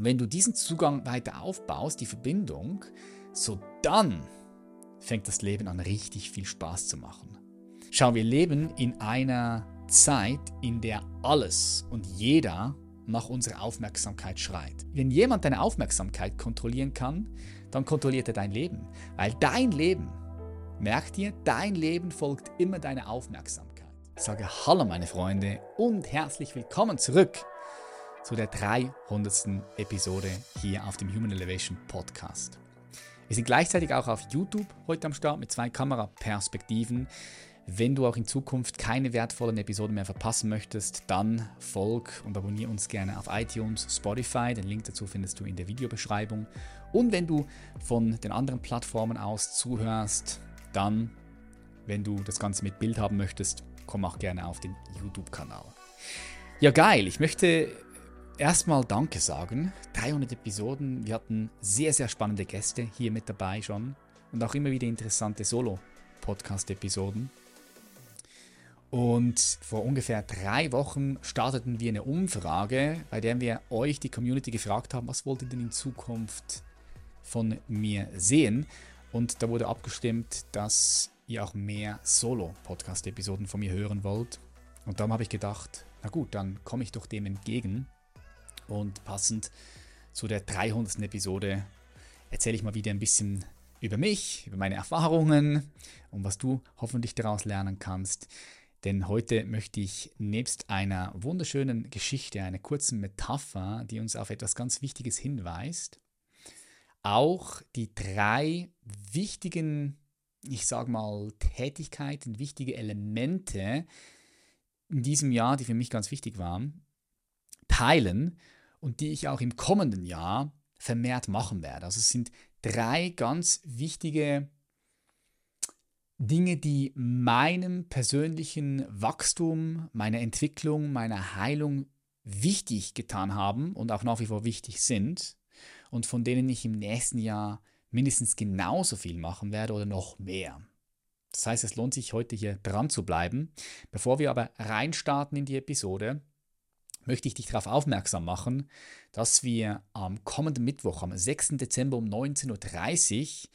Und wenn du diesen Zugang weiter aufbaust, die Verbindung, so dann fängt das Leben an richtig viel Spaß zu machen. Schau, wir leben in einer Zeit, in der alles und jeder nach unserer Aufmerksamkeit schreit. Wenn jemand deine Aufmerksamkeit kontrollieren kann, dann kontrolliert er dein Leben. Weil dein Leben, merk dir, dein Leben folgt immer deiner Aufmerksamkeit. Ich sage Hallo meine Freunde und herzlich willkommen zurück zu der 300. Episode hier auf dem Human Elevation Podcast. Wir sind gleichzeitig auch auf YouTube heute am Start mit zwei Kameraperspektiven. Wenn du auch in Zukunft keine wertvollen Episoden mehr verpassen möchtest, dann folg und abonniere uns gerne auf iTunes, Spotify. Den Link dazu findest du in der Videobeschreibung. Und wenn du von den anderen Plattformen aus zuhörst, dann, wenn du das Ganze mit Bild haben möchtest, komm auch gerne auf den YouTube-Kanal. Ja, geil. Ich möchte erstmal Danke sagen. 300 Episoden. Wir hatten sehr, sehr spannende Gäste hier mit dabei schon und auch immer wieder interessante Solo-Podcast-Episoden. Und vor ungefähr drei Wochen starteten wir eine Umfrage, bei der wir euch, die Community, gefragt haben, was wollt ihr denn in Zukunft von mir sehen? Und da wurde abgestimmt, dass ihr auch mehr Solo-Podcast-Episoden von mir hören wollt. Und darum habe ich gedacht, na gut, dann komme ich doch dem entgegen. Und passend zu der 300. Episode erzähle ich mal wieder ein bisschen über mich, über meine Erfahrungen und was du hoffentlich daraus lernen kannst. Denn heute möchte ich nebst einer wunderschönen Geschichte, einer kurzen Metapher, die uns auf etwas ganz Wichtiges hinweist, auch die drei wichtigen, ich sage mal, Tätigkeiten, wichtige Elemente in diesem Jahr, die für mich ganz wichtig waren, teilen und die ich auch im kommenden Jahr vermehrt machen werde. Also es sind drei ganz wichtige Dinge, die meinem persönlichen Wachstum, meiner Entwicklung, meiner Heilung wichtig getan haben und auch nach wie vor wichtig sind und von denen ich im nächsten Jahr mindestens genauso viel machen werde oder noch mehr. Das heißt, es lohnt sich heute hier dran zu bleiben. Bevor wir aber reinstarten in die Episode, möchte ich dich darauf aufmerksam machen, dass wir am kommenden Mittwoch, am 6. Dezember um 19.30 Uhr,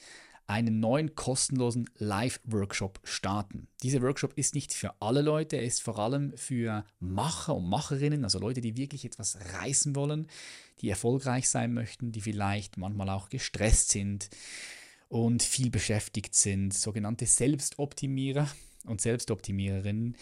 einen neuen kostenlosen Live-Workshop starten. Dieser Workshop ist nicht für alle Leute, er ist vor allem für Macher und Macherinnen, also Leute, die wirklich etwas reißen wollen, die erfolgreich sein möchten, die vielleicht manchmal auch gestresst sind und viel beschäftigt sind, sogenannte Selbstoptimierer und Selbstoptimiererinnen,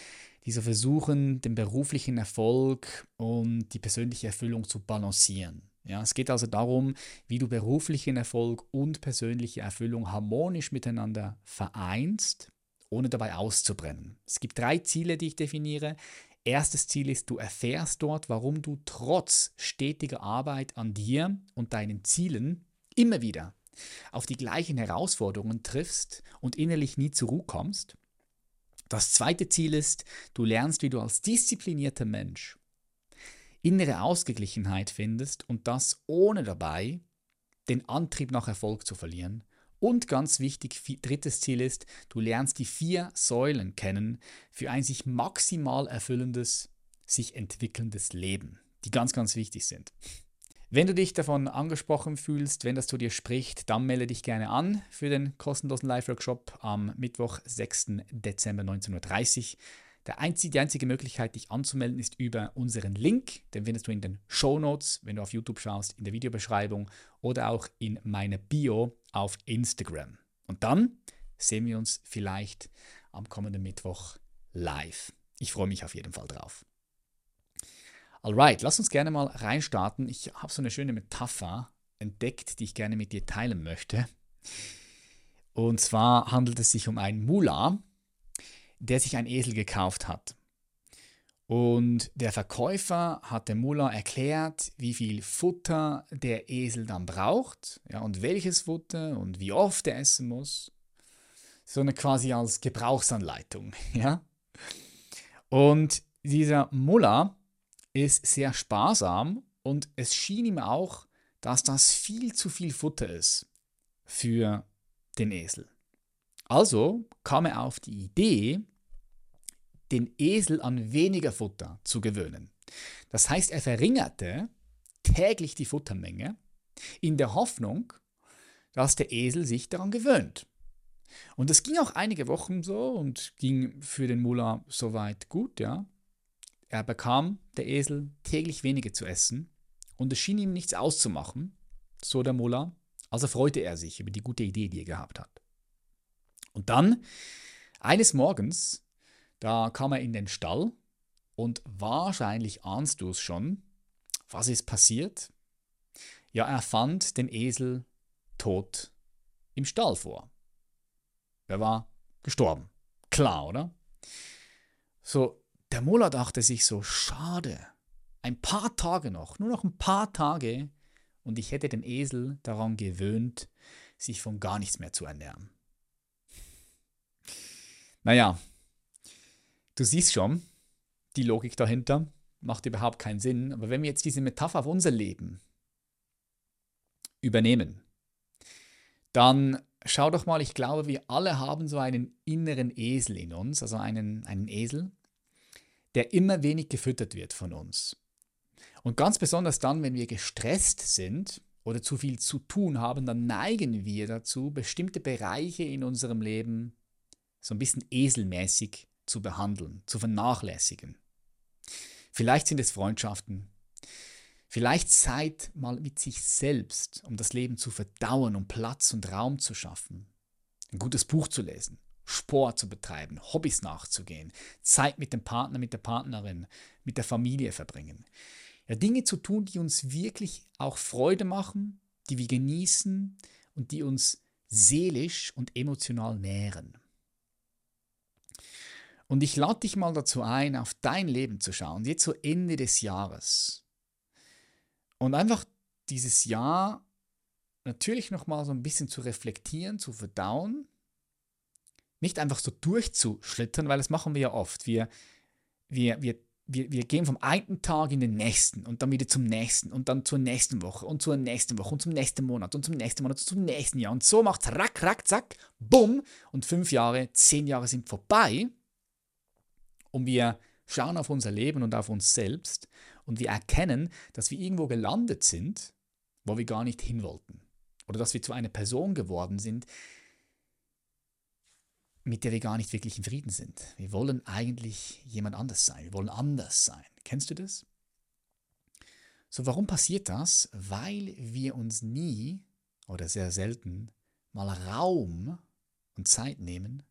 die so versuchen, den beruflichen Erfolg und die persönliche Erfüllung zu balancieren. Ja, es geht also darum, wie du beruflichen Erfolg und persönliche Erfüllung harmonisch miteinander vereinst, ohne dabei auszubrennen. Es gibt drei Ziele, die ich definiere. Erstes Ziel ist, du erfährst dort, warum du trotz stetiger Arbeit an dir und deinen Zielen immer wieder auf die gleichen Herausforderungen triffst und innerlich nie zur Ruhe kommst. Das zweite Ziel ist, du lernst, wie du als disziplinierter Mensch innere Ausgeglichenheit findest und das ohne dabei den Antrieb nach Erfolg zu verlieren. Und ganz wichtig, drittes Ziel ist, du lernst die vier Säulen kennen für ein sich maximal erfüllendes, sich entwickelndes Leben, die ganz, ganz wichtig sind. Wenn du dich davon angesprochen fühlst, wenn das zu dir spricht, dann melde dich gerne an für den kostenlosen Live-Workshop am Mittwoch, 6. Dezember 19.30 Uhr. Der einzige, die einzige Möglichkeit, dich anzumelden, ist über unseren Link. Den findest du in den Show Notes, wenn du auf YouTube schaust, in der Videobeschreibung oder auch in meiner Bio auf Instagram. Und dann sehen wir uns vielleicht am kommenden Mittwoch live. Ich freue mich auf jeden Fall drauf. Alright, lass uns gerne mal reinstarten. Ich habe so eine schöne Metapher entdeckt, die ich gerne mit dir teilen möchte. Und zwar handelt es sich um einen Mullah, der sich ein Esel gekauft hat. Und der Verkäufer hat dem Mullah erklärt, wie viel Futter der Esel dann braucht ja, und welches Futter und wie oft er essen muss. So eine quasi als Gebrauchsanleitung. Ja? Und dieser Mullah ist sehr sparsam und es schien ihm auch, dass das viel zu viel Futter ist für den Esel. Also kam er auf die Idee, den Esel an weniger Futter zu gewöhnen. Das heißt, er verringerte täglich die Futtermenge, in der Hoffnung, dass der Esel sich daran gewöhnt. Und das ging auch einige Wochen so und ging für den Mullah soweit gut, ja. Er bekam, der Esel, täglich weniger zu essen und es schien ihm nichts auszumachen, so der Mullah, also freute er sich über die gute Idee, die er gehabt hat. Und dann, eines Morgens, da kam er in den Stall und wahrscheinlich ahnst du es schon, was ist passiert? Ja, er fand den Esel tot im Stall vor. Er war gestorben. Klar, oder? So, der Mullah dachte sich so, schade, ein paar Tage noch, nur noch ein paar Tage, und ich hätte den Esel daran gewöhnt, sich von gar nichts mehr zu ernähren. Naja, du siehst schon, die Logik dahinter macht überhaupt keinen Sinn, aber wenn wir jetzt diese Metapher auf unser Leben übernehmen, dann schau doch mal, ich glaube, wir alle haben so einen inneren Esel in uns, also einen, einen Esel, der immer wenig gefüttert wird von uns. Und ganz besonders dann, wenn wir gestresst sind oder zu viel zu tun haben, dann neigen wir dazu, bestimmte Bereiche in unserem Leben so ein bisschen eselmäßig zu behandeln, zu vernachlässigen. Vielleicht sind es Freundschaften, Vielleicht Zeit mal mit sich selbst, um das Leben zu verdauen, um Platz und Raum zu schaffen. Ein gutes Buch zu lesen, Sport zu betreiben, Hobbys nachzugehen, Zeit mit dem Partner, mit der Partnerin, mit der Familie verbringen. Ja, Dinge zu tun, die uns wirklich auch Freude machen, die wir genießen und die uns seelisch und emotional nähren. Und ich lade dich mal dazu ein, auf dein Leben zu schauen, jetzt zu Ende des Jahres. Und einfach dieses Jahr natürlich nochmal so ein bisschen zu reflektieren, zu verdauen. Nicht einfach so durchzuschlittern, weil das machen wir ja oft. Wir, wir, wir, wir, wir gehen vom einen Tag in den nächsten und dann wieder zum nächsten und dann zur nächsten Woche und zur nächsten Woche und zum nächsten Monat und zum nächsten Monat und zum nächsten Jahr. Und so macht es rack, rack, zack, bumm und fünf Jahre, zehn Jahre sind vorbei und wir schauen auf unser Leben und auf uns selbst und wir erkennen, dass wir irgendwo gelandet sind, wo wir gar nicht hin wollten. Oder dass wir zu einer Person geworden sind, mit der wir gar nicht wirklich in Frieden sind. Wir wollen eigentlich jemand anders sein. Wir wollen anders sein. Kennst du das? So, warum passiert das? Weil wir uns nie oder sehr selten mal Raum und Zeit nehmen,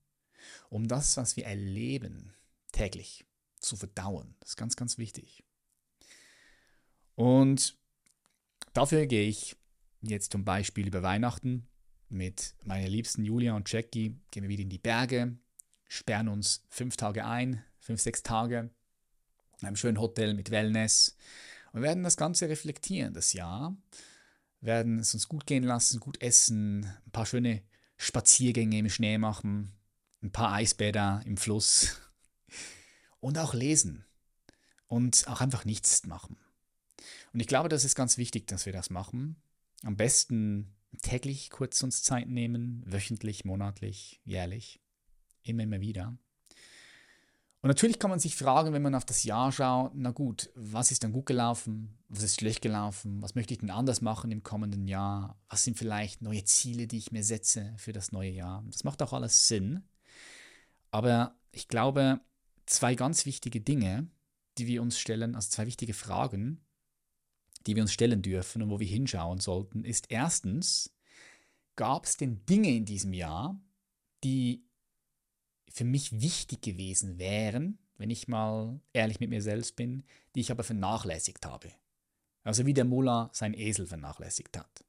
um das, was wir erleben, täglich zu verdauen. Das ist ganz, ganz wichtig. Und dafür gehe ich jetzt zum Beispiel über Weihnachten mit meiner liebsten Julia und Jackie, gehen wir wieder in die Berge, sperren uns fünf Tage ein, fünf, sechs Tage in einem schönen Hotel mit Wellness und werden das Ganze reflektieren, das Jahr, werden es uns gut gehen lassen, gut essen, ein paar schöne Spaziergänge im Schnee machen, ein paar Eisbäder im Fluss und auch lesen und auch einfach nichts machen. Und ich glaube, das ist ganz wichtig, dass wir das machen. Am besten täglich kurz uns Zeit nehmen, wöchentlich, monatlich, jährlich, immer, immer wieder. Und natürlich kann man sich fragen, wenn man auf das Jahr schaut, na gut, was ist dann gut gelaufen, was ist schlecht gelaufen, was möchte ich denn anders machen im kommenden Jahr, was sind vielleicht neue Ziele, die ich mir setze für das neue Jahr. Das macht auch alles Sinn. Aber ich glaube, zwei ganz wichtige Dinge, die wir uns stellen, also zwei wichtige Fragen, die wir uns stellen dürfen und wo wir hinschauen sollten, ist erstens, gab es denn Dinge in diesem Jahr, die für mich wichtig gewesen wären, wenn ich mal ehrlich mit mir selbst bin, die ich aber vernachlässigt habe. Also wie der Mullah sein Esel vernachlässigt hat,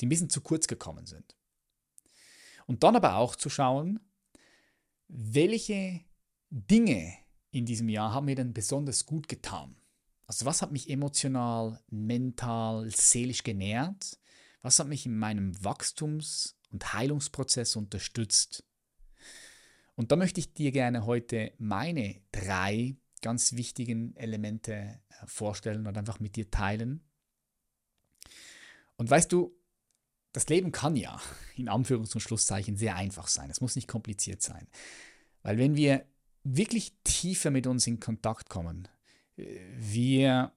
die ein bisschen zu kurz gekommen sind. Und dann aber auch zu schauen, welche Dinge in diesem Jahr haben mir denn besonders gut getan? Also was hat mich emotional, mental, seelisch genährt? Was hat mich in meinem Wachstums- und Heilungsprozess unterstützt? Und da möchte ich dir gerne heute meine drei ganz wichtigen Elemente äh, vorstellen und einfach mit dir teilen. Und weißt du, das Leben kann ja in Anführungs- und Schlusszeichen sehr einfach sein. Es muss nicht kompliziert sein. Weil wenn wir wirklich tiefer mit uns in Kontakt kommen, wir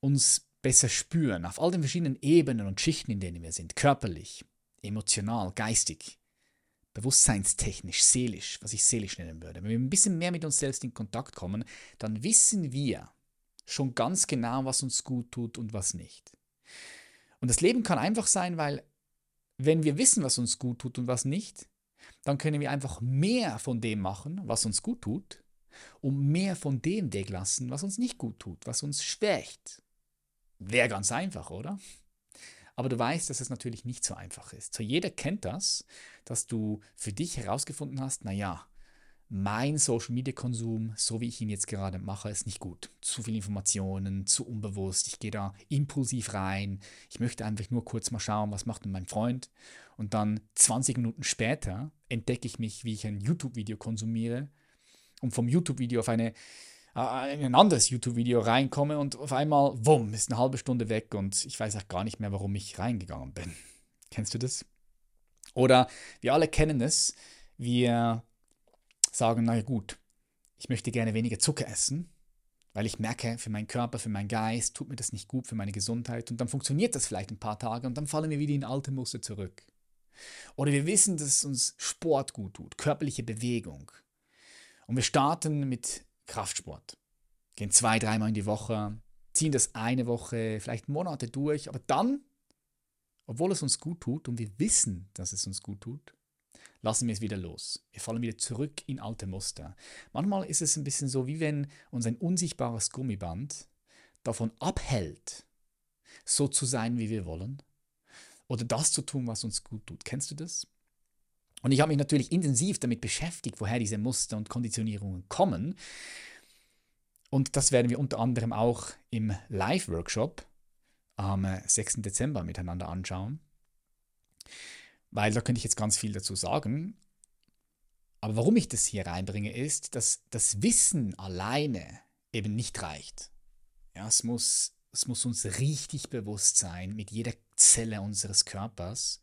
uns besser spüren, auf all den verschiedenen Ebenen und Schichten, in denen wir sind, körperlich, emotional, geistig, bewusstseinstechnisch, seelisch, was ich seelisch nennen würde. Wenn wir ein bisschen mehr mit uns selbst in Kontakt kommen, dann wissen wir schon ganz genau, was uns gut tut und was nicht. Und das Leben kann einfach sein, weil wenn wir wissen, was uns gut tut und was nicht, dann können wir einfach mehr von dem machen, was uns gut tut, und mehr von dem weglassen, was uns nicht gut tut, was uns schwächt. Wäre ganz einfach, oder? Aber du weißt, dass es natürlich nicht so einfach ist. So jeder kennt das, dass du für dich herausgefunden hast, naja, mein Social Media Konsum, so wie ich ihn jetzt gerade mache, ist nicht gut. Zu viele Informationen, zu unbewusst. Ich gehe da impulsiv rein. Ich möchte einfach nur kurz mal schauen, was macht denn mein Freund. Und dann 20 Minuten später entdecke ich mich, wie ich ein YouTube-Video konsumiere und vom YouTube-Video auf eine, äh, ein anderes YouTube-Video reinkomme und auf einmal, wumm, ist eine halbe Stunde weg und ich weiß auch gar nicht mehr, warum ich reingegangen bin. Kennst du das? Oder wir alle kennen es, wir sagen, na gut, ich möchte gerne weniger Zucker essen, weil ich merke, für meinen Körper, für meinen Geist tut mir das nicht gut, für meine Gesundheit. Und dann funktioniert das vielleicht ein paar Tage und dann fallen wir wieder in alte Muster zurück. Oder wir wissen, dass uns Sport gut tut, körperliche Bewegung. Und wir starten mit Kraftsport. Gehen zwei, dreimal in die Woche, ziehen das eine Woche, vielleicht Monate durch, aber dann, obwohl es uns gut tut und wir wissen, dass es uns gut tut, lassen wir es wieder los. Wir fallen wieder zurück in alte Muster. Manchmal ist es ein bisschen so, wie wenn uns ein unsichtbares Gummiband davon abhält, so zu sein, wie wir wollen, oder das zu tun, was uns gut tut. Kennst du das? Und ich habe mich natürlich intensiv damit beschäftigt, woher diese Muster und Konditionierungen kommen. Und das werden wir unter anderem auch im Live-Workshop am 6. Dezember miteinander anschauen weil da könnte ich jetzt ganz viel dazu sagen. Aber warum ich das hier reinbringe, ist, dass das Wissen alleine eben nicht reicht. Ja, es muss, es muss uns richtig bewusst sein mit jeder Zelle unseres Körpers.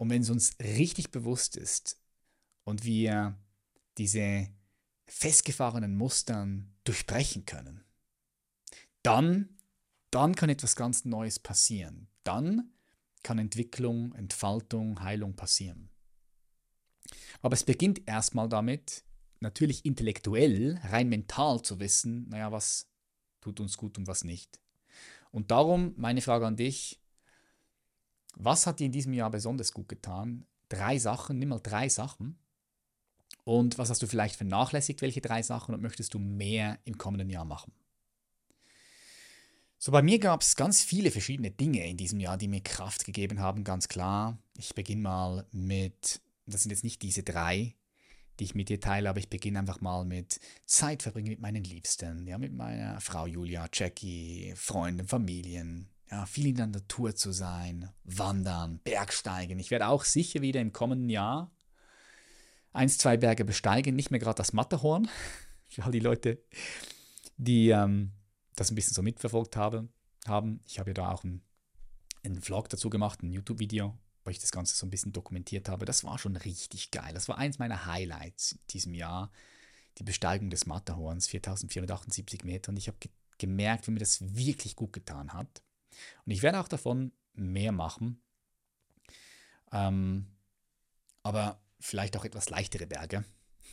Und wenn es uns richtig bewusst ist und wir diese festgefahrenen Mustern durchbrechen können, dann, dann kann etwas ganz Neues passieren. Dann kann Entwicklung, Entfaltung, Heilung passieren. Aber es beginnt erstmal damit, natürlich intellektuell, rein mental zu wissen, naja, was tut uns gut und was nicht. Und darum meine Frage an dich, was hat dir in diesem Jahr besonders gut getan? Drei Sachen, nimm mal drei Sachen. Und was hast du vielleicht vernachlässigt, welche drei Sachen und möchtest du mehr im kommenden Jahr machen? So, bei mir gab es ganz viele verschiedene Dinge in diesem Jahr, die mir Kraft gegeben haben, ganz klar. Ich beginne mal mit, das sind jetzt nicht diese drei, die ich mit dir teile, aber ich beginne einfach mal mit Zeit verbringen mit meinen Liebsten, ja, mit meiner Frau Julia, Jackie, Freunden, Familien, ja, viel in der Natur zu sein, wandern, Bergsteigen. Ich werde auch sicher wieder im kommenden Jahr eins, zwei Berge besteigen, nicht mehr gerade das Matterhorn, für all die Leute, die ähm, das ein bisschen so mitverfolgt habe, haben. Ich habe ja da auch einen, einen Vlog dazu gemacht, ein YouTube-Video, wo ich das Ganze so ein bisschen dokumentiert habe. Das war schon richtig geil. Das war eins meiner Highlights in diesem Jahr. Die Besteigung des Matterhorns, 4478 Meter. Und ich habe ge gemerkt, wie mir das wirklich gut getan hat. Und ich werde auch davon mehr machen. Ähm, aber vielleicht auch etwas leichtere Berge.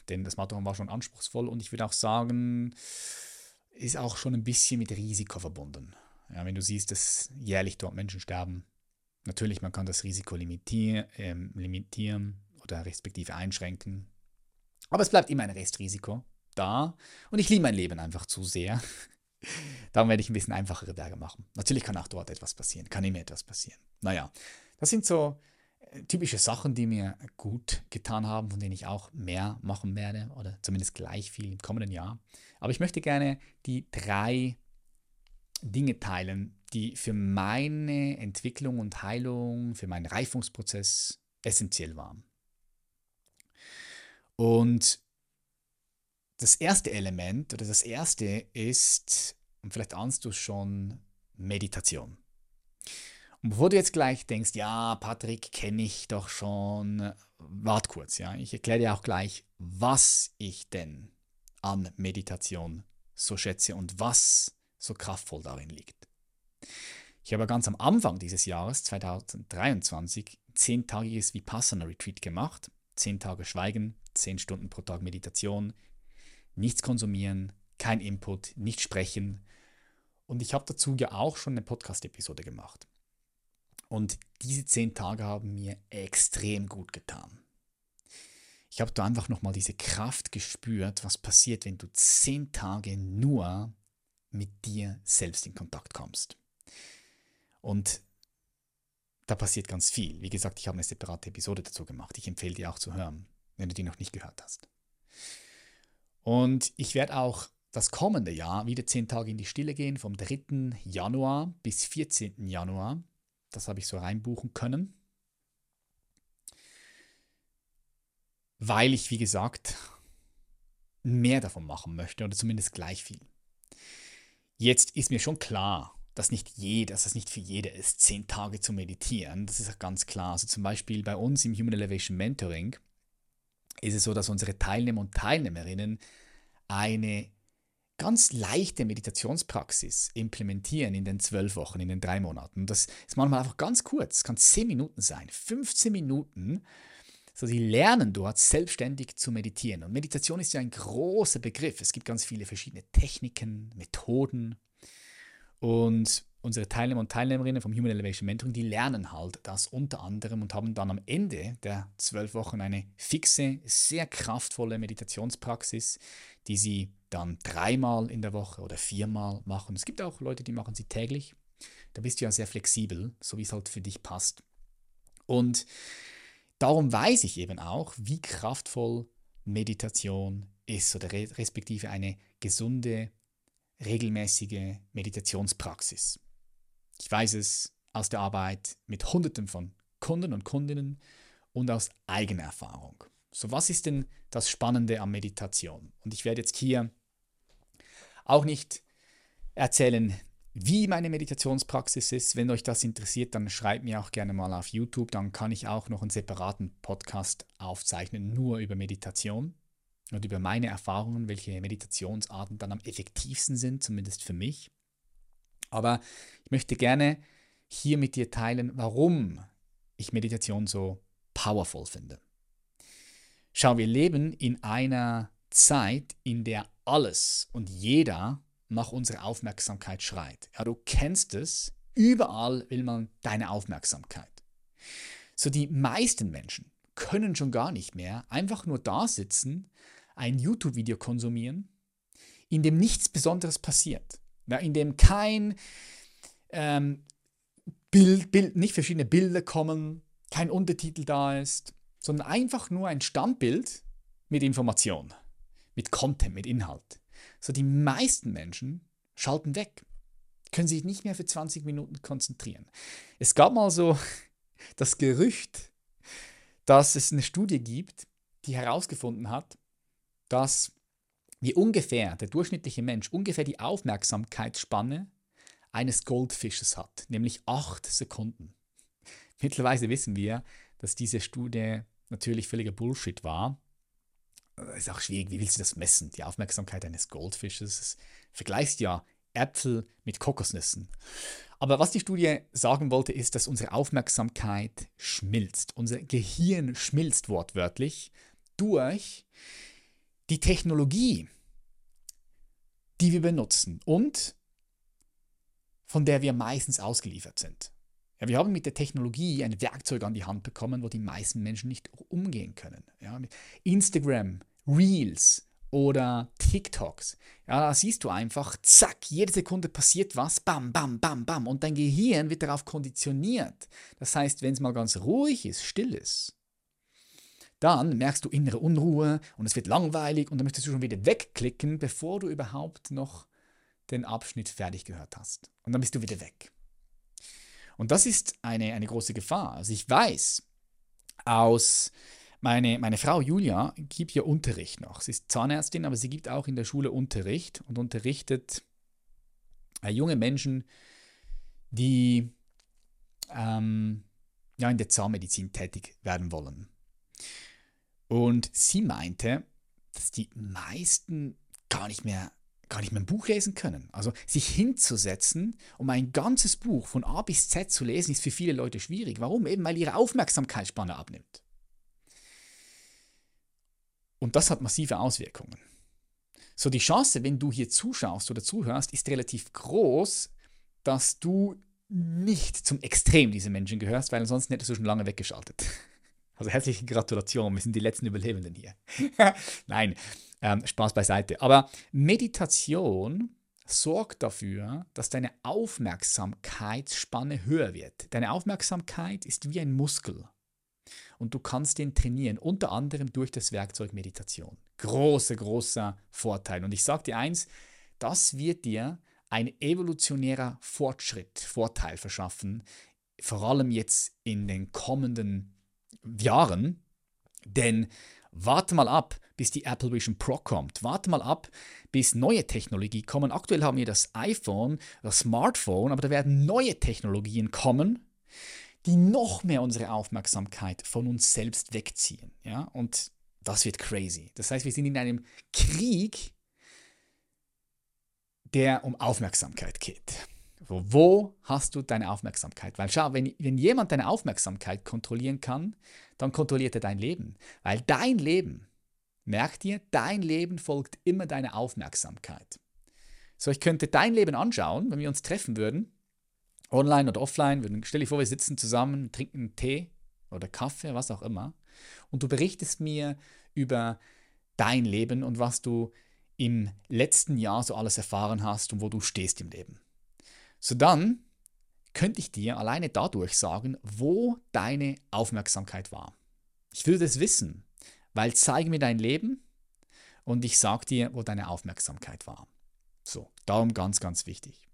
Denn das Matterhorn war schon anspruchsvoll. Und ich würde auch sagen, ist auch schon ein bisschen mit Risiko verbunden. Ja, wenn du siehst, dass jährlich dort Menschen sterben, natürlich, man kann das Risiko limitieren, äh, limitieren oder respektive einschränken. Aber es bleibt immer ein Restrisiko da. Und ich liebe mein Leben einfach zu sehr. Darum werde ich ein bisschen einfachere Berge machen. Natürlich kann auch dort etwas passieren, kann immer etwas passieren. Naja, das sind so äh, typische Sachen, die mir gut getan haben, von denen ich auch mehr machen werde oder zumindest gleich viel im kommenden Jahr. Aber ich möchte gerne die drei Dinge teilen, die für meine Entwicklung und Heilung, für meinen Reifungsprozess essentiell waren. Und das erste Element oder das erste ist, und vielleicht ahnst du schon, Meditation. Und bevor du jetzt gleich denkst, ja, Patrick, kenne ich doch schon, wart kurz, ja. Ich erkläre dir auch gleich, was ich denn an Meditation so schätze und was so kraftvoll darin liegt. Ich habe ganz am Anfang dieses Jahres, 2023, ein zehntagiges Vipassana-Retreat gemacht. Zehn Tage Schweigen, zehn Stunden pro Tag Meditation, nichts konsumieren, kein Input, nicht sprechen. Und ich habe dazu ja auch schon eine Podcast-Episode gemacht. Und diese zehn Tage haben mir extrem gut getan. Ich habe da einfach nochmal diese Kraft gespürt, was passiert, wenn du zehn Tage nur mit dir selbst in Kontakt kommst. Und da passiert ganz viel. Wie gesagt, ich habe eine separate Episode dazu gemacht. Ich empfehle dir auch zu hören, wenn du die noch nicht gehört hast. Und ich werde auch das kommende Jahr wieder zehn Tage in die Stille gehen, vom 3. Januar bis 14. Januar. Das habe ich so reinbuchen können. Weil ich, wie gesagt, mehr davon machen möchte oder zumindest gleich viel. Jetzt ist mir schon klar, dass nicht jeder, dass es nicht für jeder ist, zehn Tage zu meditieren. Das ist ganz klar. Also zum Beispiel bei uns im Human Elevation Mentoring ist es so, dass unsere Teilnehmer und Teilnehmerinnen eine ganz leichte Meditationspraxis implementieren in den zwölf Wochen, in den drei Monaten. Das ist manchmal einfach ganz kurz, es kann zehn Minuten sein, 15 Minuten. So, sie lernen dort selbstständig zu meditieren. Und Meditation ist ja ein großer Begriff. Es gibt ganz viele verschiedene Techniken, Methoden. Und unsere Teilnehmer und Teilnehmerinnen vom Human Elevation Mentoring, die lernen halt das unter anderem und haben dann am Ende der zwölf Wochen eine fixe, sehr kraftvolle Meditationspraxis, die sie dann dreimal in der Woche oder viermal machen. Es gibt auch Leute, die machen sie täglich. Da bist du ja sehr flexibel, so wie es halt für dich passt. Und darum weiß ich eben auch, wie kraftvoll Meditation ist oder respektive eine gesunde, regelmäßige Meditationspraxis. Ich weiß es aus der Arbeit mit Hunderten von Kunden und Kundinnen und aus eigener Erfahrung. So, was ist denn das Spannende an Meditation? Und ich werde jetzt hier auch nicht erzählen, wie meine Meditationspraxis ist. Wenn euch das interessiert, dann schreibt mir auch gerne mal auf YouTube. Dann kann ich auch noch einen separaten Podcast aufzeichnen, nur über Meditation und über meine Erfahrungen, welche Meditationsarten dann am effektivsten sind, zumindest für mich. Aber ich möchte gerne hier mit dir teilen, warum ich Meditation so powerful finde. Schau, wir leben in einer Zeit, in der alles und jeder nach unserer Aufmerksamkeit schreit. Ja, du kennst es, überall will man deine Aufmerksamkeit. So die meisten Menschen können schon gar nicht mehr einfach nur da sitzen, ein YouTube-Video konsumieren, in dem nichts Besonderes passiert ja, in dem kein ähm, Bild, Bild, nicht verschiedene Bilder kommen, kein Untertitel da ist, sondern einfach nur ein Standbild mit Information, mit Content, mit Inhalt. So die meisten Menschen schalten weg, können sich nicht mehr für 20 Minuten konzentrieren. Es gab mal so das Gerücht, dass es eine Studie gibt, die herausgefunden hat, dass wie ungefähr der durchschnittliche Mensch ungefähr die Aufmerksamkeitsspanne eines Goldfisches hat, nämlich acht Sekunden. Mittlerweile wissen wir, dass diese Studie natürlich völliger Bullshit war. Das ist auch schwierig, wie willst du das messen? Die Aufmerksamkeit eines Goldfisches. Vergleichst ja Äpfel mit Kokosnüssen. Aber was die Studie sagen wollte, ist, dass unsere Aufmerksamkeit schmilzt. Unser Gehirn schmilzt wortwörtlich durch die Technologie, die wir benutzen und von der wir meistens ausgeliefert sind. Ja, wir haben mit der Technologie ein Werkzeug an die Hand bekommen, wo die meisten Menschen nicht umgehen können. Ja, Instagram, Reels oder TikToks. Ja, da siehst du einfach, zack, jede Sekunde passiert was, bam, bam, bam, bam. Und dein Gehirn wird darauf konditioniert. Das heißt, wenn es mal ganz ruhig ist, still ist, dann merkst du innere Unruhe und es wird langweilig und dann möchtest du schon wieder wegklicken, bevor du überhaupt noch den Abschnitt fertig gehört hast. Und dann bist du wieder weg. Und das ist eine, eine große Gefahr. Also ich weiß aus, meine, meine Frau Julia gibt ja Unterricht noch. Sie ist Zahnärztin, aber sie gibt auch in der Schule Unterricht und unterrichtet äh, junge Menschen, die ähm, ja, in der Zahnmedizin tätig werden wollen. Und sie meinte, dass die meisten gar nicht mehr gar nicht mehr ein Buch lesen können. Also sich hinzusetzen, um ein ganzes Buch von A bis Z zu lesen, ist für viele Leute schwierig. Warum? Eben weil ihre Aufmerksamkeitsspanne abnimmt. Und das hat massive Auswirkungen. So die Chance, wenn du hier zuschaust oder zuhörst, ist relativ groß, dass du nicht zum Extrem dieser Menschen gehörst, weil ansonsten hättest du schon lange weggeschaltet. Also herzliche Gratulation, wir sind die letzten Überlebenden hier. Nein, ähm, Spaß beiseite. Aber Meditation sorgt dafür, dass deine Aufmerksamkeitsspanne höher wird. Deine Aufmerksamkeit ist wie ein Muskel und du kannst den trainieren, unter anderem durch das Werkzeug Meditation. Großer, großer Vorteil. Und ich sage dir eins, das wird dir ein evolutionärer Fortschritt, Vorteil verschaffen, vor allem jetzt in den kommenden Jahren. Denn warte mal ab, bis die Apple Vision Pro kommt. Warte mal ab, bis neue Technologie kommen. Aktuell haben wir das iPhone, das Smartphone, aber da werden neue Technologien kommen, die noch mehr unsere Aufmerksamkeit von uns selbst wegziehen. Ja? Und das wird crazy. Das heißt, wir sind in einem Krieg, der um Aufmerksamkeit geht. So, wo hast du deine Aufmerksamkeit? Weil schau, wenn, wenn jemand deine Aufmerksamkeit kontrollieren kann, dann kontrolliert er dein Leben. Weil dein Leben, merk dir, dein Leben folgt immer deiner Aufmerksamkeit. So, ich könnte dein Leben anschauen, wenn wir uns treffen würden, online oder offline. Würden, stell dir vor, wir sitzen zusammen, trinken Tee oder Kaffee, was auch immer, und du berichtest mir über dein Leben und was du im letzten Jahr so alles erfahren hast und wo du stehst im Leben. So dann könnte ich dir alleine dadurch sagen, wo deine Aufmerksamkeit war. Ich würde es wissen, weil zeige mir dein Leben und ich sage dir, wo deine Aufmerksamkeit war. So, darum ganz, ganz wichtig.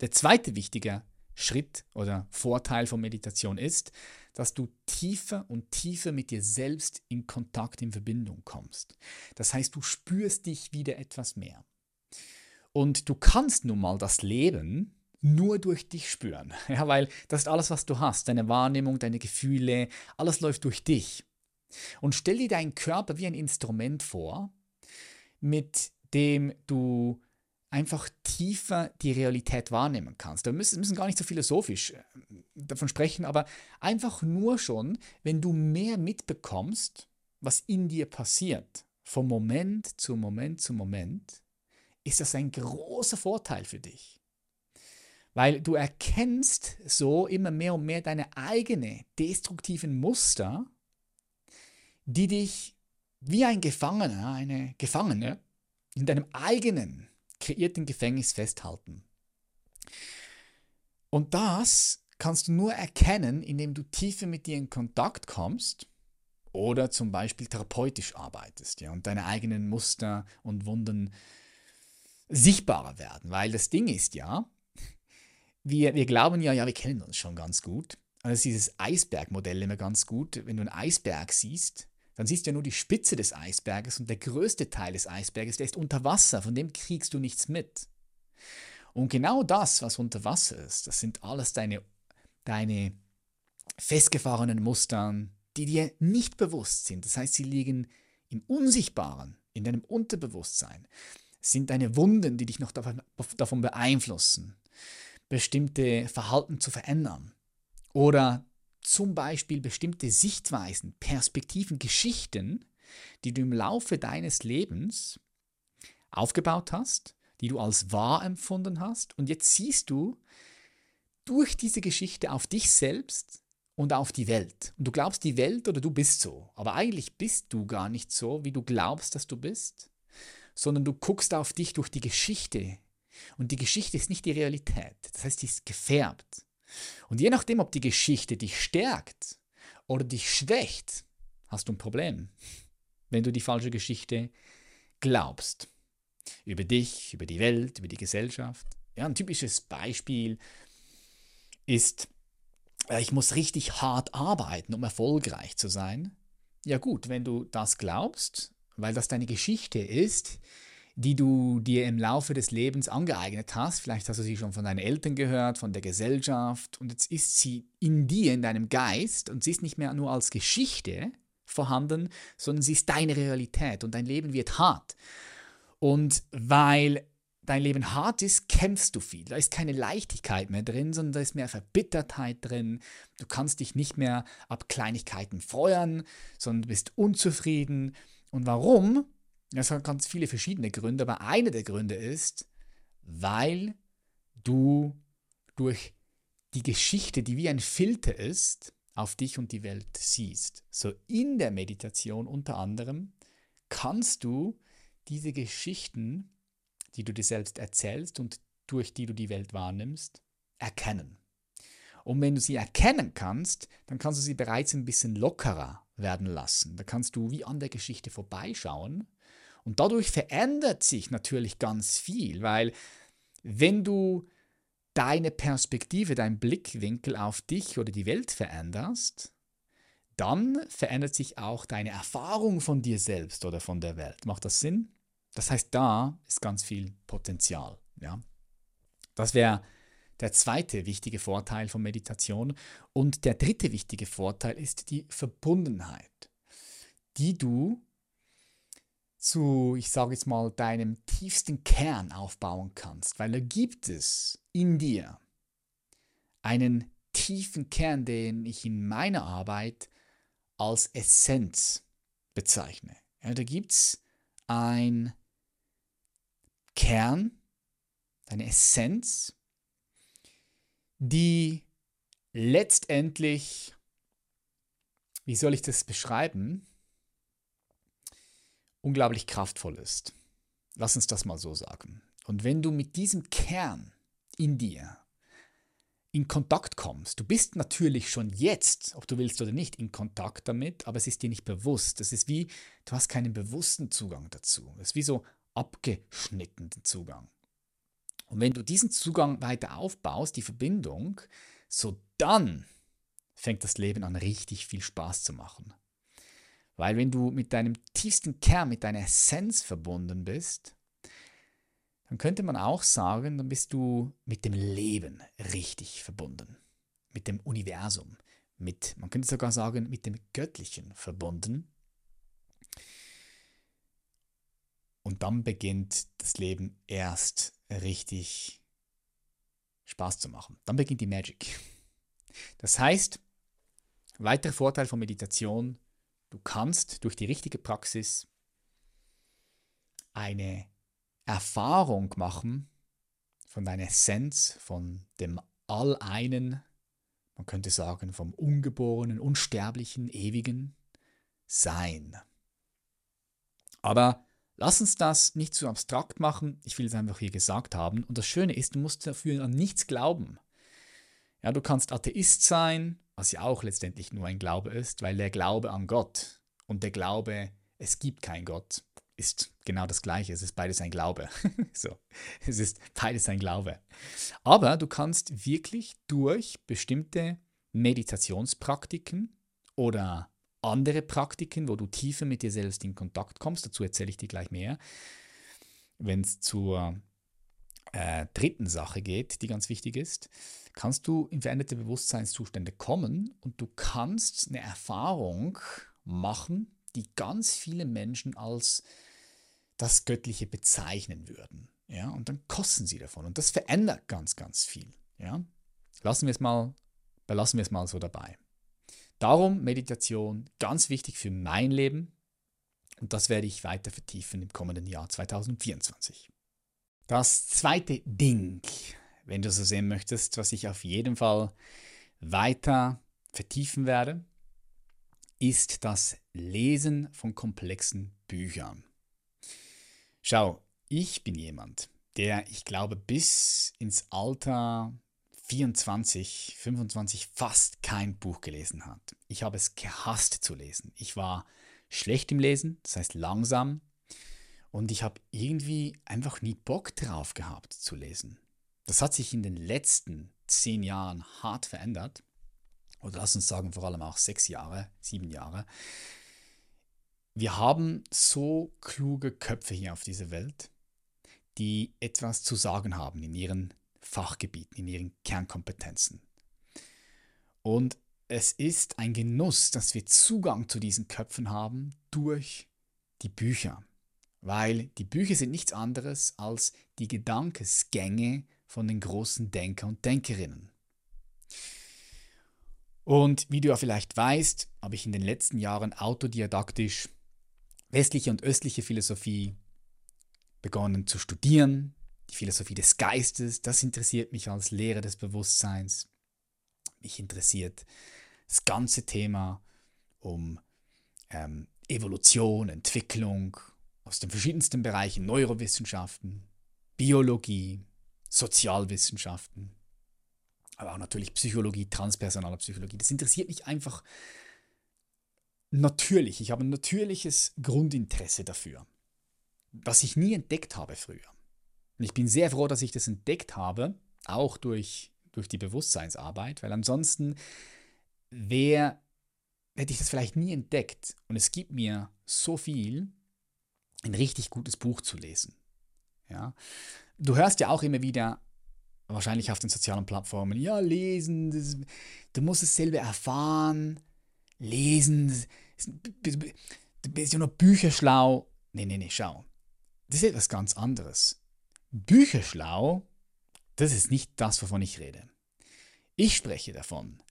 Der zweite wichtige Schritt oder Vorteil von Meditation ist, dass du tiefer und tiefer mit dir selbst in Kontakt, in Verbindung kommst. Das heißt, du spürst dich wieder etwas mehr. Und du kannst nun mal das Leben nur durch dich spüren. Ja, weil das ist alles, was du hast. Deine Wahrnehmung, deine Gefühle, alles läuft durch dich. Und stell dir deinen Körper wie ein Instrument vor, mit dem du einfach tiefer die Realität wahrnehmen kannst. Wir müssen, müssen gar nicht so philosophisch äh, davon sprechen, aber einfach nur schon, wenn du mehr mitbekommst, was in dir passiert, vom Moment zu Moment zu Moment, ist das ein großer Vorteil für dich. Weil du erkennst so immer mehr und mehr deine eigenen destruktiven Muster, die dich wie ein Gefangener, eine Gefangene in deinem eigenen kreierten Gefängnis festhalten. Und das kannst du nur erkennen, indem du tiefer mit dir in Kontakt kommst oder zum Beispiel therapeutisch arbeitest ja, und deine eigenen Muster und Wunden sichtbarer werden. Weil das Ding ist ja, wir, wir glauben ja, ja, wir kennen uns schon ganz gut. Also dieses Eisbergmodell immer ganz gut. Wenn du einen Eisberg siehst, dann siehst du ja nur die Spitze des Eisberges und der größte Teil des Eisberges, der ist unter Wasser, von dem kriegst du nichts mit. Und genau das, was unter Wasser ist, das sind alles deine, deine festgefahrenen Mustern, die dir nicht bewusst sind. Das heißt, sie liegen im Unsichtbaren, in deinem Unterbewusstsein sind deine Wunden, die dich noch davon beeinflussen, bestimmte Verhalten zu verändern. Oder zum Beispiel bestimmte Sichtweisen, Perspektiven, Geschichten, die du im Laufe deines Lebens aufgebaut hast, die du als wahr empfunden hast. Und jetzt siehst du durch diese Geschichte auf dich selbst und auf die Welt. Und du glaubst die Welt oder du bist so. Aber eigentlich bist du gar nicht so, wie du glaubst, dass du bist, sondern du guckst auf dich durch die Geschichte. Und die Geschichte ist nicht die Realität. Das heißt, die ist gefärbt. Und je nachdem, ob die Geschichte dich stärkt oder dich schwächt, hast du ein Problem, wenn du die falsche Geschichte glaubst. Über dich, über die Welt, über die Gesellschaft. Ja, ein typisches Beispiel ist, äh, ich muss richtig hart arbeiten, um erfolgreich zu sein. Ja gut, wenn du das glaubst, weil das deine Geschichte ist, die du dir im Laufe des Lebens angeeignet hast. Vielleicht hast du sie schon von deinen Eltern gehört, von der Gesellschaft und jetzt ist sie in dir, in deinem Geist und sie ist nicht mehr nur als Geschichte vorhanden, sondern sie ist deine Realität und dein Leben wird hart. Und weil dein Leben hart ist, kämpfst du viel. Da ist keine Leichtigkeit mehr drin, sondern da ist mehr Verbittertheit drin. Du kannst dich nicht mehr ab Kleinigkeiten freuen, sondern bist unzufrieden. Und warum? Das hat ganz viele verschiedene Gründe, aber einer der Gründe ist, weil du durch die Geschichte, die wie ein Filter ist, auf dich und die Welt siehst. So in der Meditation unter anderem kannst du diese Geschichten, die du dir selbst erzählst und durch die du die Welt wahrnimmst, erkennen. Und wenn du sie erkennen kannst, dann kannst du sie bereits ein bisschen lockerer werden lassen. Da kannst du wie an der Geschichte vorbeischauen. Und dadurch verändert sich natürlich ganz viel, weil wenn du deine Perspektive, dein Blickwinkel auf dich oder die Welt veränderst, dann verändert sich auch deine Erfahrung von dir selbst oder von der Welt. Macht das Sinn? Das heißt, da ist ganz viel Potenzial. Ja? Das wäre der zweite wichtige Vorteil von Meditation. Und der dritte wichtige Vorteil ist die Verbundenheit, die du zu, ich sage jetzt mal, deinem tiefsten Kern aufbauen kannst, weil da gibt es in dir einen tiefen Kern, den ich in meiner Arbeit als Essenz bezeichne. Ja, da gibt es ein Kern, eine Essenz, die letztendlich, wie soll ich das beschreiben, unglaublich kraftvoll ist. Lass uns das mal so sagen. Und wenn du mit diesem Kern in dir in Kontakt kommst, du bist natürlich schon jetzt, ob du willst oder nicht, in Kontakt damit, aber es ist dir nicht bewusst. Es ist wie, du hast keinen bewussten Zugang dazu. Es ist wie so abgeschnittenen Zugang. Und wenn du diesen Zugang weiter aufbaust, die Verbindung, so dann fängt das Leben an richtig viel Spaß zu machen. Weil wenn du mit deinem tiefsten Kern, mit deiner Essenz verbunden bist, dann könnte man auch sagen, dann bist du mit dem Leben richtig verbunden, mit dem Universum, mit, man könnte sogar sagen, mit dem Göttlichen verbunden. Und dann beginnt das Leben erst richtig Spaß zu machen. Dann beginnt die Magic. Das heißt, weiterer Vorteil von Meditation, Du kannst durch die richtige Praxis eine Erfahrung machen von deiner Essenz, von dem Alleinen, man könnte sagen vom ungeborenen, unsterblichen, ewigen Sein. Aber lass uns das nicht zu abstrakt machen, ich will es einfach hier gesagt haben. Und das Schöne ist, du musst dafür an nichts glauben. Ja, du kannst Atheist sein, was ja auch letztendlich nur ein Glaube ist, weil der Glaube an Gott und der Glaube, es gibt keinen Gott, ist genau das Gleiche. Es ist beides ein Glaube. so, es ist beides ein Glaube. Aber du kannst wirklich durch bestimmte Meditationspraktiken oder andere Praktiken, wo du tiefer mit dir selbst in Kontakt kommst, dazu erzähle ich dir gleich mehr, wenn es zur äh, dritten Sache geht, die ganz wichtig ist, kannst du in veränderte Bewusstseinszustände kommen und du kannst eine Erfahrung machen, die ganz viele Menschen als das Göttliche bezeichnen würden. Ja, und dann kosten sie davon. Und das verändert ganz, ganz viel. Ja, lassen wir es mal, belassen wir es mal so dabei. Darum Meditation ganz wichtig für mein Leben. Und das werde ich weiter vertiefen im kommenden Jahr 2024. Das zweite Ding, wenn du so sehen möchtest, was ich auf jeden Fall weiter vertiefen werde, ist das Lesen von komplexen Büchern. Schau, ich bin jemand, der, ich glaube, bis ins Alter 24, 25 fast kein Buch gelesen hat. Ich habe es gehasst zu lesen. Ich war schlecht im Lesen, das heißt langsam, und ich habe irgendwie einfach nie Bock drauf gehabt zu lesen. Das hat sich in den letzten zehn Jahren hart verändert. Oder lass uns sagen, vor allem auch sechs Jahre, sieben Jahre. Wir haben so kluge Köpfe hier auf dieser Welt, die etwas zu sagen haben in ihren Fachgebieten, in ihren Kernkompetenzen. Und es ist ein Genuss, dass wir Zugang zu diesen Köpfen haben durch die Bücher, weil die Bücher sind nichts anderes als die Gedankesgänge von den großen Denker und Denkerinnen. Und wie du ja vielleicht weißt, habe ich in den letzten Jahren autodidaktisch westliche und östliche Philosophie begonnen zu studieren. Die Philosophie des Geistes, das interessiert mich als Lehre des Bewusstseins. Mich interessiert das ganze Thema um ähm, Evolution, Entwicklung aus den verschiedensten Bereichen, Neurowissenschaften, Biologie, Sozialwissenschaften, aber auch natürlich Psychologie, transpersonale Psychologie. Das interessiert mich einfach natürlich. Ich habe ein natürliches Grundinteresse dafür, das ich nie entdeckt habe früher. Und ich bin sehr froh, dass ich das entdeckt habe, auch durch, durch die Bewusstseinsarbeit, weil ansonsten wäre hätte ich das vielleicht nie entdeckt. Und es gibt mir so viel, ein richtig gutes Buch zu lesen. Ja? Du hörst ja auch immer wieder, wahrscheinlich auf den sozialen Plattformen, ja, lesen, das, du musst es selber erfahren, lesen, du bist ja nur bücherschlau. Nee, nee, nee, schau. Das ist etwas ganz anderes. Bücherschlau, das ist nicht das, wovon ich rede. Ich spreche davon,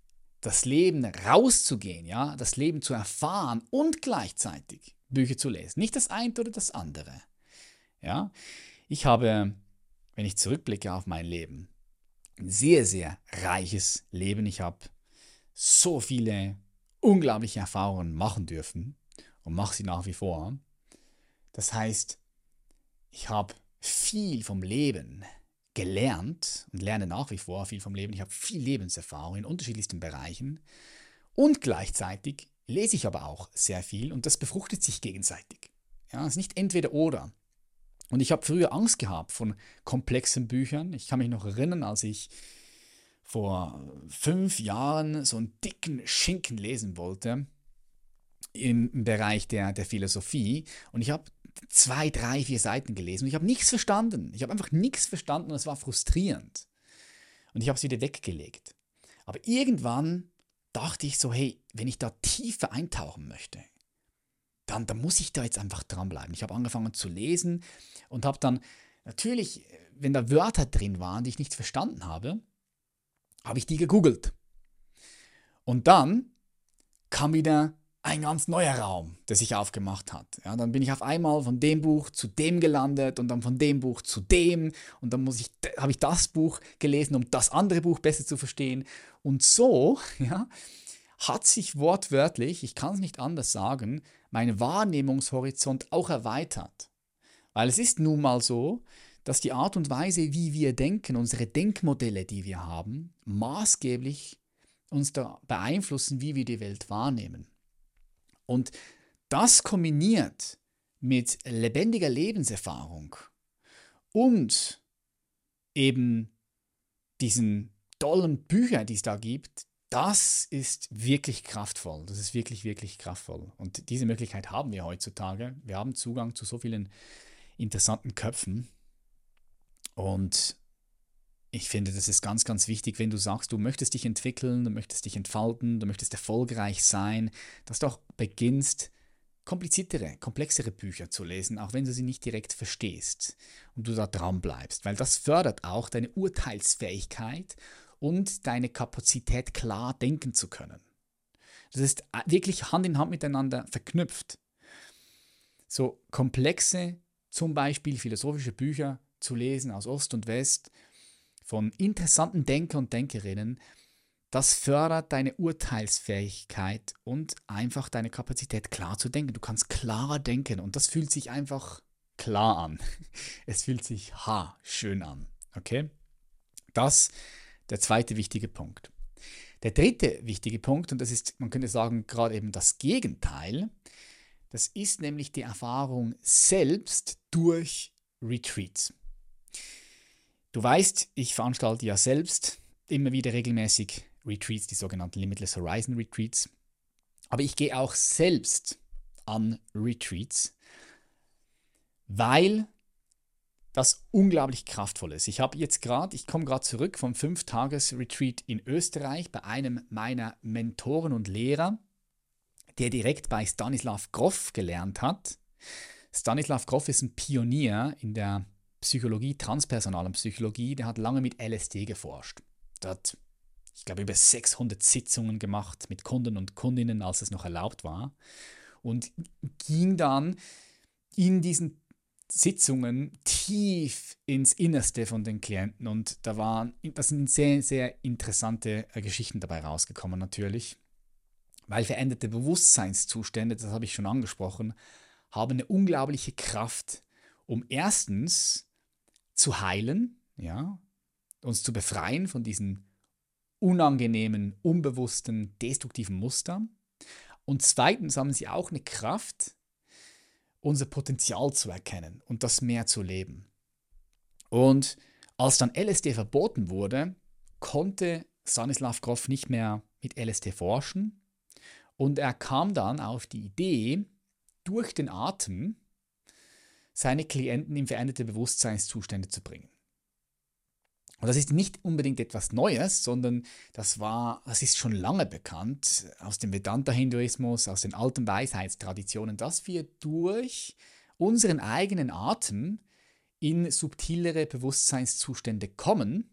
das Leben rauszugehen, ja, das Leben zu erfahren und gleichzeitig Bücher zu lesen. Nicht das eine oder das andere. Ja, ich habe, wenn ich zurückblicke auf mein Leben, ein sehr, sehr reiches Leben. Ich habe so viele unglaubliche Erfahrungen machen dürfen und mache sie nach wie vor. Das heißt, ich habe viel vom Leben gelernt und lerne nach wie vor viel vom Leben. Ich habe viel Lebenserfahrung in unterschiedlichsten Bereichen und gleichzeitig lese ich aber auch sehr viel und das befruchtet sich gegenseitig. Ja, es ist nicht entweder oder. Und ich habe früher Angst gehabt von komplexen Büchern. Ich kann mich noch erinnern, als ich vor fünf Jahren so einen dicken Schinken lesen wollte im Bereich der, der Philosophie. Und ich habe zwei, drei, vier Seiten gelesen und ich habe nichts verstanden. Ich habe einfach nichts verstanden und es war frustrierend. Und ich habe es wieder weggelegt. Aber irgendwann dachte ich so, hey, wenn ich da tiefer eintauchen möchte, dann, dann muss ich da jetzt einfach dranbleiben. Ich habe angefangen zu lesen und habe dann natürlich, wenn da Wörter drin waren, die ich nicht verstanden habe, habe ich die gegoogelt. Und dann kam wieder ein ganz neuer Raum, der sich aufgemacht hat. Ja, dann bin ich auf einmal von dem Buch zu dem gelandet und dann von dem Buch zu dem und dann ich, habe ich das Buch gelesen, um das andere Buch besser zu verstehen. Und so ja, hat sich wortwörtlich, ich kann es nicht anders sagen, mein Wahrnehmungshorizont auch erweitert. Weil es ist nun mal so, dass die Art und Weise, wie wir denken, unsere Denkmodelle, die wir haben, maßgeblich uns da beeinflussen, wie wir die Welt wahrnehmen. Und das kombiniert mit lebendiger Lebenserfahrung und eben diesen tollen Büchern, die es da gibt, das ist wirklich kraftvoll. Das ist wirklich, wirklich kraftvoll. Und diese Möglichkeit haben wir heutzutage. Wir haben Zugang zu so vielen interessanten Köpfen. Und ich finde, das ist ganz, ganz wichtig, wenn du sagst, du möchtest dich entwickeln, du möchtest dich entfalten, du möchtest erfolgreich sein, dass du auch beginnst, kompliziertere, komplexere Bücher zu lesen, auch wenn du sie nicht direkt verstehst und du da dran bleibst, weil das fördert auch deine Urteilsfähigkeit und deine Kapazität klar denken zu können. Das ist wirklich Hand in Hand miteinander verknüpft. So komplexe, zum Beispiel philosophische Bücher zu lesen aus Ost und West, von interessanten Denker und Denkerinnen, das fördert deine Urteilsfähigkeit und einfach deine Kapazität klar zu denken. Du kannst klarer denken und das fühlt sich einfach klar an. Es fühlt sich ha schön an. Okay? Das der zweite wichtige Punkt. Der dritte wichtige Punkt, und das ist, man könnte sagen, gerade eben das Gegenteil, das ist nämlich die Erfahrung selbst durch Retreats. Du weißt, ich veranstalte ja selbst immer wieder regelmäßig Retreats, die sogenannten Limitless Horizon Retreats. Aber ich gehe auch selbst an Retreats, weil das unglaublich kraftvoll ist. Ich habe jetzt gerade, ich komme gerade zurück vom 5-Tages-Retreat in Österreich bei einem meiner Mentoren und Lehrer, der direkt bei Stanislav Grof gelernt hat. Stanislav Grof ist ein Pionier in der Psychologie, transpersonalen Psychologie, der hat lange mit LSD geforscht. Der hat, ich glaube, über 600 Sitzungen gemacht mit Kunden und Kundinnen, als es noch erlaubt war. Und ging dann in diesen Sitzungen tief ins Innerste von den Klienten und da waren, das sind sehr, sehr interessante äh, Geschichten dabei rausgekommen natürlich, weil veränderte Bewusstseinszustände, das habe ich schon angesprochen, haben eine unglaubliche Kraft, um erstens zu heilen, ja, uns zu befreien von diesen unangenehmen, unbewussten, destruktiven Mustern. Und zweitens haben sie auch eine Kraft, unser Potenzial zu erkennen und das mehr zu leben. Und als dann LSD verboten wurde, konnte Stanislav Grof nicht mehr mit LSD forschen und er kam dann auf die Idee, durch den Atem seine Klienten in veränderte Bewusstseinszustände zu bringen. Und das ist nicht unbedingt etwas Neues, sondern das war, das ist schon lange bekannt aus dem Vedanta-Hinduismus, aus den alten Weisheitstraditionen, dass wir durch unseren eigenen Atem in subtilere Bewusstseinszustände kommen,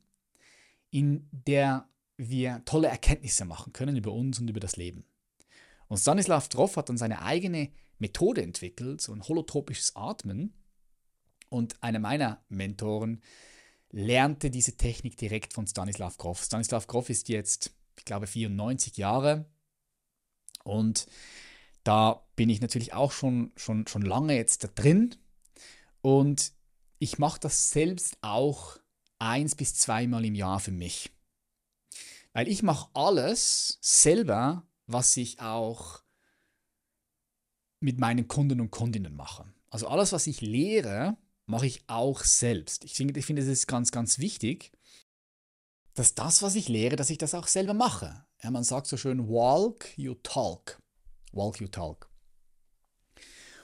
in der wir tolle Erkenntnisse machen können über uns und über das Leben. Und Stanislav Troff hat dann seine eigene Methode entwickelt, so ein holotropisches Atmen. Und einer meiner Mentoren lernte diese Technik direkt von Stanislav Grof. Stanislav Grof ist jetzt, ich glaube, 94 Jahre und da bin ich natürlich auch schon, schon, schon lange jetzt da drin und ich mache das selbst auch eins bis zweimal im Jahr für mich. Weil ich mache alles selber, was ich auch mit meinen Kunden und Kundinnen mache. Also alles, was ich lehre, mache ich auch selbst. Ich finde, ich finde, es ist ganz, ganz wichtig, dass das, was ich lehre, dass ich das auch selber mache. Ja, man sagt so schön, walk, you talk. Walk, you talk.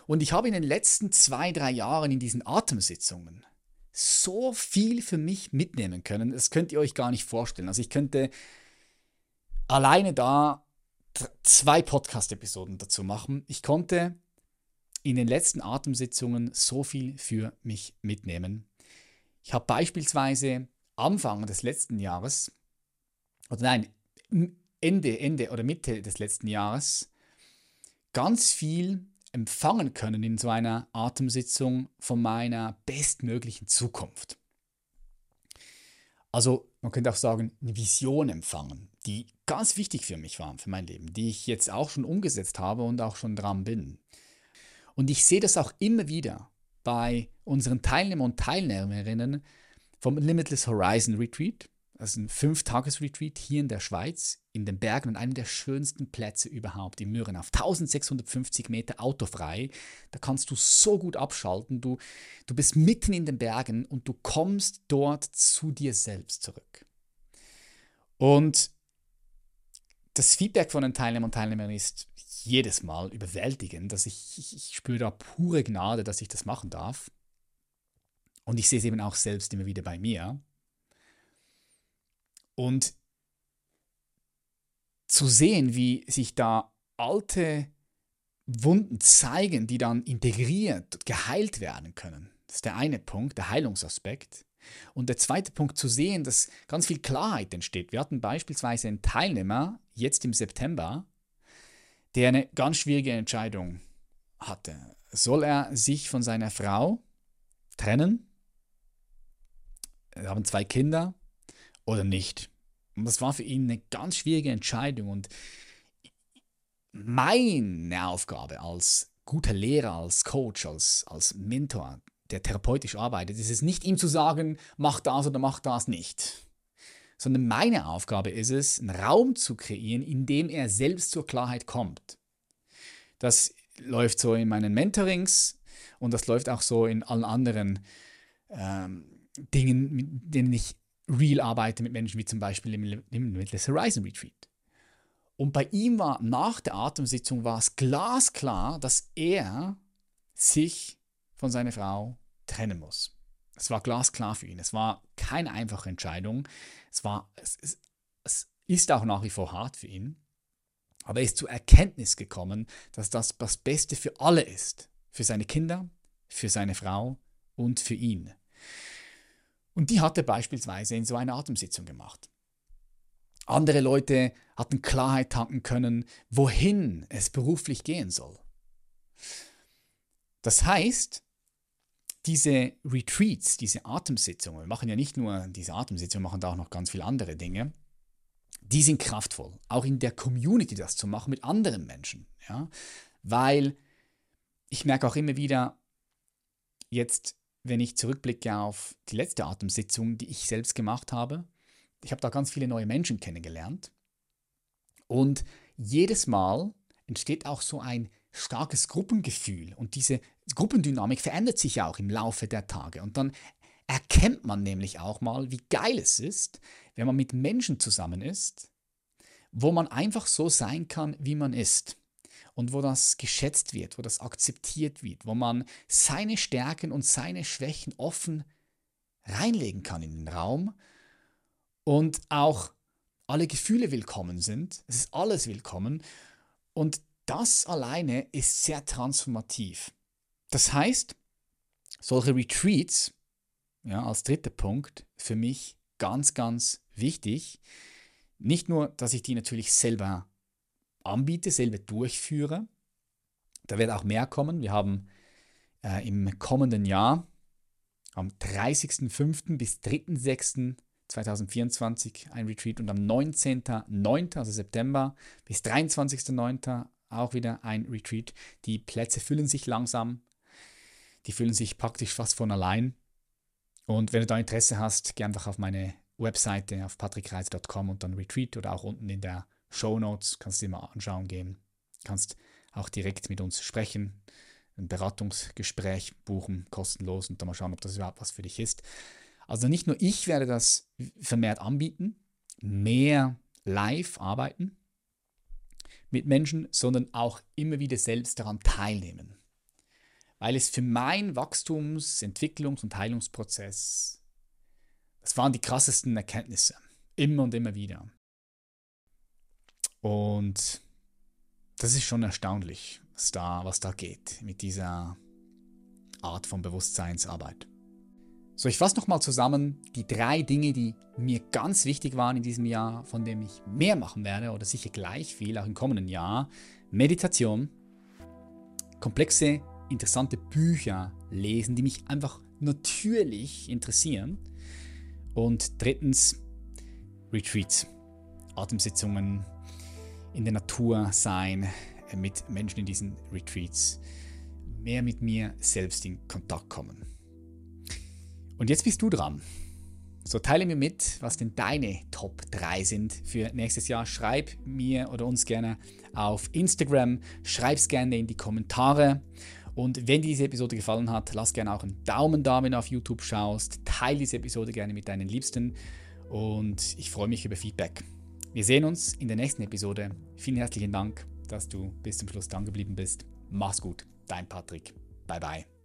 Und ich habe in den letzten zwei, drei Jahren in diesen Atemsitzungen so viel für mich mitnehmen können. Das könnt ihr euch gar nicht vorstellen. Also ich könnte alleine da zwei Podcast-Episoden dazu machen. Ich konnte in den letzten Atemsitzungen so viel für mich mitnehmen. Ich habe beispielsweise Anfang des letzten Jahres, oder nein, Ende, Ende oder Mitte des letzten Jahres ganz viel empfangen können in so einer Atemsitzung von meiner bestmöglichen Zukunft. Also man könnte auch sagen, eine Vision empfangen, die ganz wichtig für mich war, für mein Leben, die ich jetzt auch schon umgesetzt habe und auch schon dran bin. Und ich sehe das auch immer wieder bei unseren Teilnehmern und Teilnehmerinnen vom Limitless Horizon Retreat. Das ist ein Fünf-Tages-Retreat hier in der Schweiz, in den Bergen und einem der schönsten Plätze überhaupt, in Mürren, auf 1650 Meter autofrei. Da kannst du so gut abschalten. Du, du bist mitten in den Bergen und du kommst dort zu dir selbst zurück. Und das Feedback von den Teilnehmern und Teilnehmern ist jedes Mal überwältigend, dass ich, ich, ich spüre da pure Gnade, dass ich das machen darf. Und ich sehe es eben auch selbst immer wieder bei mir. Und zu sehen, wie sich da alte Wunden zeigen, die dann integriert, geheilt werden können. Das ist der eine Punkt, der Heilungsaspekt. Und der zweite Punkt zu sehen, dass ganz viel Klarheit entsteht. Wir hatten beispielsweise einen Teilnehmer jetzt im September, der eine ganz schwierige Entscheidung hatte. Soll er sich von seiner Frau trennen? Wir haben zwei Kinder oder nicht? Und das war für ihn eine ganz schwierige Entscheidung. Und meine Aufgabe als guter Lehrer, als Coach, als, als Mentor, der therapeutisch arbeitet, ist es nicht ihm zu sagen, mach das oder mach das nicht sondern meine Aufgabe ist es, einen Raum zu kreieren, in dem er selbst zur Klarheit kommt. Das läuft so in meinen Mentorings und das läuft auch so in allen anderen ähm, Dingen, mit denen ich real arbeite mit Menschen, wie zum Beispiel im, im Limitless Horizon Retreat. Und bei ihm war nach der Atemsitzung war es glasklar, dass er sich von seiner Frau trennen muss. Es war glasklar für ihn. Es war keine einfache Entscheidung. Es, war, es, es, es ist auch nach wie vor hart für ihn. Aber er ist zur Erkenntnis gekommen, dass das das Beste für alle ist. Für seine Kinder, für seine Frau und für ihn. Und die hat er beispielsweise in so einer Atemsitzung gemacht. Andere Leute hatten Klarheit tanken können, wohin es beruflich gehen soll. Das heißt, diese Retreats, diese Atemsitzungen, wir machen ja nicht nur diese Atemsitzungen, wir machen da auch noch ganz viele andere Dinge, die sind kraftvoll. Auch in der Community das zu machen mit anderen Menschen. Ja? Weil ich merke auch immer wieder, jetzt, wenn ich zurückblicke auf die letzte Atemsitzung, die ich selbst gemacht habe, ich habe da ganz viele neue Menschen kennengelernt. Und jedes Mal entsteht auch so ein starkes Gruppengefühl. Und diese Gruppendynamik verändert sich auch im Laufe der Tage. Und dann erkennt man nämlich auch mal, wie geil es ist, wenn man mit Menschen zusammen ist, wo man einfach so sein kann, wie man ist. Und wo das geschätzt wird, wo das akzeptiert wird, wo man seine Stärken und seine Schwächen offen reinlegen kann in den Raum und auch alle Gefühle willkommen sind. Es ist alles willkommen. Und das alleine ist sehr transformativ. Das heißt, solche Retreats, ja, als dritter Punkt, für mich ganz, ganz wichtig. Nicht nur, dass ich die natürlich selber anbiete, selber durchführe. Da wird auch mehr kommen. Wir haben äh, im kommenden Jahr am 30.05. bis 3.06.2024 ein Retreat und am 19.09., also September, bis 23.09. auch wieder ein Retreat. Die Plätze füllen sich langsam. Die füllen sich praktisch fast von allein. Und wenn du da Interesse hast, geh einfach auf meine Webseite auf patrickreis.com und dann Retreat oder auch unten in der Show Notes kannst du dir mal anschauen gehen. Kannst auch direkt mit uns sprechen, ein Beratungsgespräch buchen, kostenlos und dann mal schauen, ob das überhaupt was für dich ist. Also nicht nur ich werde das vermehrt anbieten, mehr live arbeiten mit Menschen, sondern auch immer wieder selbst daran teilnehmen weil es für meinen Wachstums-, Entwicklungs- und Heilungsprozess, das waren die krassesten Erkenntnisse. Immer und immer wieder. Und das ist schon erstaunlich, was da, was da geht mit dieser Art von Bewusstseinsarbeit. So, ich fasse nochmal zusammen die drei Dinge, die mir ganz wichtig waren in diesem Jahr, von denen ich mehr machen werde oder sicher gleich viel auch im kommenden Jahr. Meditation, komplexe interessante Bücher lesen, die mich einfach natürlich interessieren. Und drittens Retreats, Atemsitzungen, in der Natur sein, äh, mit Menschen in diesen Retreats, mehr mit mir selbst in Kontakt kommen. Und jetzt bist du dran. So teile mir mit, was denn deine Top 3 sind für nächstes Jahr. Schreib mir oder uns gerne auf Instagram, schreib es gerne in die Kommentare und wenn dir diese Episode gefallen hat, lass gerne auch einen Daumen da, wenn du auf YouTube schaust. Teile diese Episode gerne mit deinen Liebsten und ich freue mich über Feedback. Wir sehen uns in der nächsten Episode. Vielen herzlichen Dank, dass du bis zum Schluss dran geblieben bist. Mach's gut, dein Patrick. Bye bye.